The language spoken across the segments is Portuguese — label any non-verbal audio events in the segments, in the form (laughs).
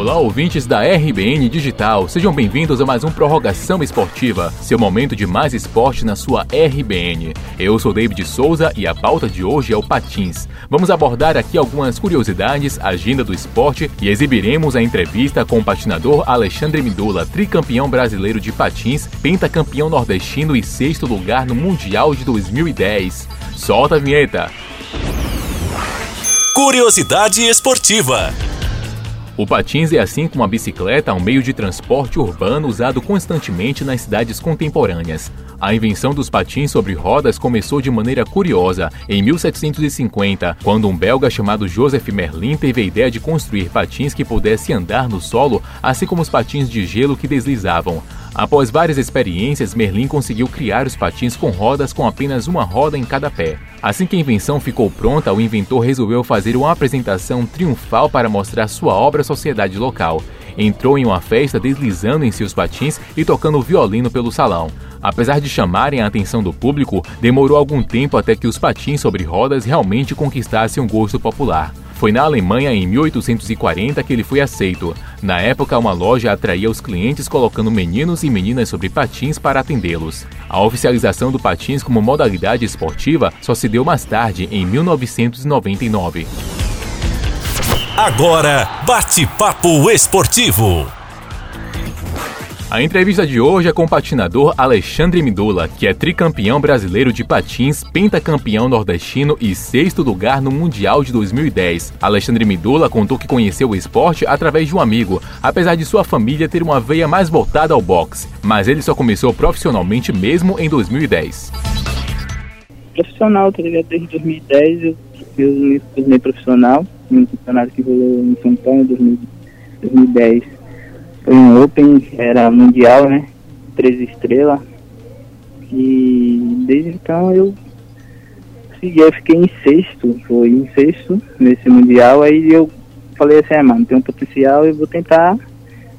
Olá, ouvintes da RBN Digital, sejam bem-vindos a mais um Prorrogação Esportiva, seu momento de mais esporte na sua RBN. Eu sou David Souza e a pauta de hoje é o Patins. Vamos abordar aqui algumas curiosidades, agenda do esporte e exibiremos a entrevista com o patinador Alexandre Mindula, tricampeão brasileiro de patins, pentacampeão nordestino e sexto lugar no Mundial de 2010. Solta a vinheta! Curiosidade esportiva. O patins é, assim como a bicicleta, um meio de transporte urbano usado constantemente nas cidades contemporâneas. A invenção dos patins sobre rodas começou de maneira curiosa em 1750, quando um belga chamado Joseph Merlin teve a ideia de construir patins que pudessem andar no solo, assim como os patins de gelo que deslizavam. Após várias experiências, Merlin conseguiu criar os patins com rodas com apenas uma roda em cada pé. Assim que a invenção ficou pronta, o inventor resolveu fazer uma apresentação triunfal para mostrar sua obra à sociedade local. Entrou em uma festa deslizando em seus patins e tocando violino pelo salão. Apesar de chamarem a atenção do público, demorou algum tempo até que os patins sobre rodas realmente conquistassem um gosto popular. Foi na Alemanha em 1840 que ele foi aceito. Na época, uma loja atraía os clientes colocando meninos e meninas sobre patins para atendê-los. A oficialização do patins como modalidade esportiva só se deu mais tarde, em 1999. Agora, bate-papo esportivo. A entrevista de hoje é com o patinador Alexandre Midula, que é tricampeão brasileiro de patins, pentacampeão nordestino e sexto lugar no Mundial de 2010. Alexandre Midula contou que conheceu o esporte através de um amigo, apesar de sua família ter uma veia mais voltada ao boxe, mas ele só começou profissionalmente mesmo em 2010. Profissional, tá ligado? Desde 2010 eu, eu me tornei profissional, um campeonato que rolou em São Paulo em 2010 foi um Open, era mundial, né? Três estrelas. E desde então eu eu fiquei em sexto, foi em sexto nesse mundial, aí eu falei assim, é, mano, tem um potencial, eu vou tentar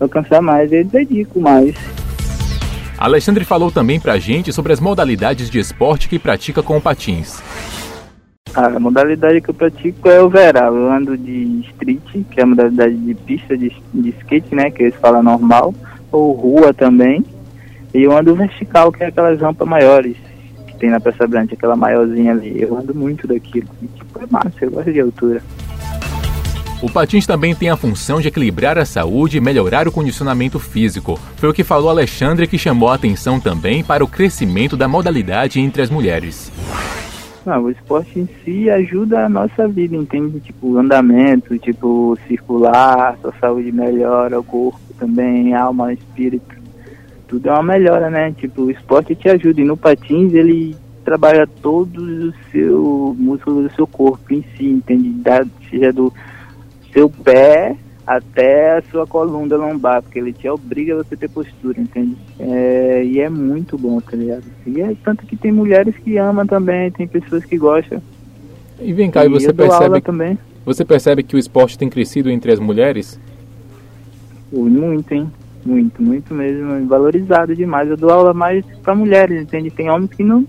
alcançar mais, e dedico mais. Alexandre falou também pra gente sobre as modalidades de esporte que pratica com patins. A modalidade que eu pratico é o overall. Eu ando de street, que é a modalidade de pista de, de skate, né? Que eles falam normal. Ou rua também. E eu ando vertical, que é aquelas rampas maiores que tem na Praça Branca, aquela maiorzinha ali. Eu ando muito daquilo. E, tipo, é massa, eu gosto de altura. O patins também tem a função de equilibrar a saúde e melhorar o condicionamento físico. Foi o que falou Alexandre que chamou a atenção também para o crescimento da modalidade entre as mulheres. Não, o esporte em si ajuda a nossa vida, entende? Tipo, andamento, tipo, circular, sua saúde melhora, o corpo também, alma, espírito. Tudo é uma melhora, né? Tipo, o esporte te ajuda. E no patins ele trabalha todos os seus músculos do seu corpo em si, entende? Da, seja do seu pé até a sua coluna lombar, porque ele te obriga a você ter postura, entende? É, e é muito bom, tá ligado? E é tanto que tem mulheres que amam também, tem pessoas que gostam. E vem cá, e, você percebe também. Você percebe que o esporte tem crescido entre as mulheres? Muito, hein? Muito, muito mesmo. Valorizado demais. Eu dou aula mais para mulheres, entende? Tem homens que não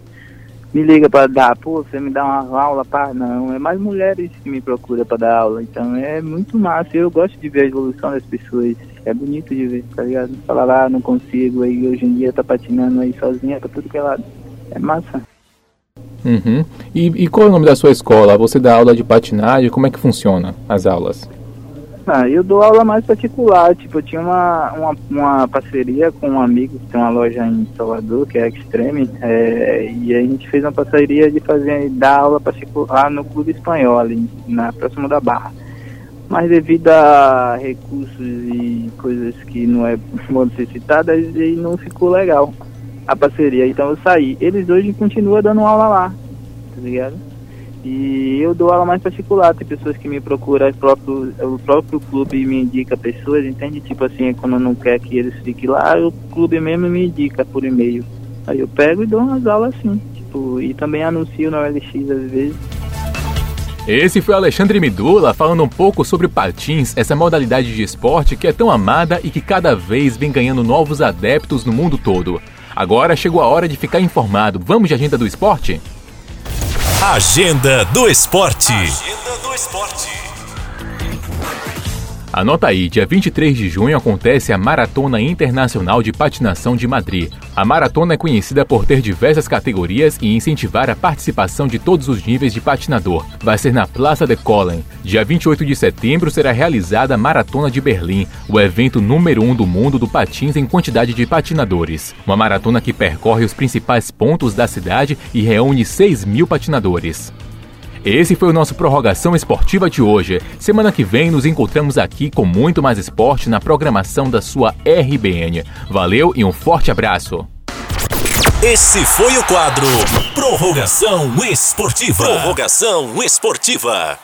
me liga para dar, pô, você me dá uma aula para não, é mais mulheres que me procura para dar aula, então é muito massa. Eu gosto de ver a evolução das pessoas, é bonito de ver, tá ligado? Falar lá, não consigo, aí hoje em dia tá patinando aí sozinha pra tudo que é lado. É massa. Uhum. E, e qual é o nome da sua escola? Você dá aula de patinagem? Como é que funciona as aulas? Ah, eu dou aula mais particular, tipo, eu tinha uma, uma, uma, parceria com um amigo que tem uma loja em Salvador, que é a Extreme, é, e a gente fez uma parceria de fazer, dar aula particular no Clube Espanhol, ali, na próxima da Barra. Mas devido a recursos e coisas que não é (laughs) bom ser citadas, aí não ficou legal a parceria, então eu saí. Eles hoje continuam dando aula lá, tá ligado? E eu dou aula mais particular, tem pessoas que me procuram, o próprio, o próprio clube me indica pessoas, entende? Tipo assim, quando não quer que eles fiquem lá, o clube mesmo me indica por e-mail. Aí eu pego e dou umas aulas assim, tipo, e também anuncio na OLX às vezes. Esse foi Alexandre Midula falando um pouco sobre patins, essa modalidade de esporte que é tão amada e que cada vez vem ganhando novos adeptos no mundo todo. Agora chegou a hora de ficar informado. Vamos de agenda do esporte? Agenda do esporte. Agenda do esporte. Anota aí, dia 23 de junho acontece a Maratona Internacional de Patinação de Madrid. A maratona é conhecida por ter diversas categorias e incentivar a participação de todos os níveis de patinador. Vai ser na Plaza de Collen. Dia 28 de setembro será realizada a Maratona de Berlim, o evento número um do mundo do patins em quantidade de patinadores. Uma maratona que percorre os principais pontos da cidade e reúne 6 mil patinadores. Esse foi o nosso Prorrogação Esportiva de hoje. Semana que vem nos encontramos aqui com muito mais esporte na programação da sua RBN. Valeu e um forte abraço. Esse foi o quadro Prorrogação Esportiva. Prorrogação Esportiva.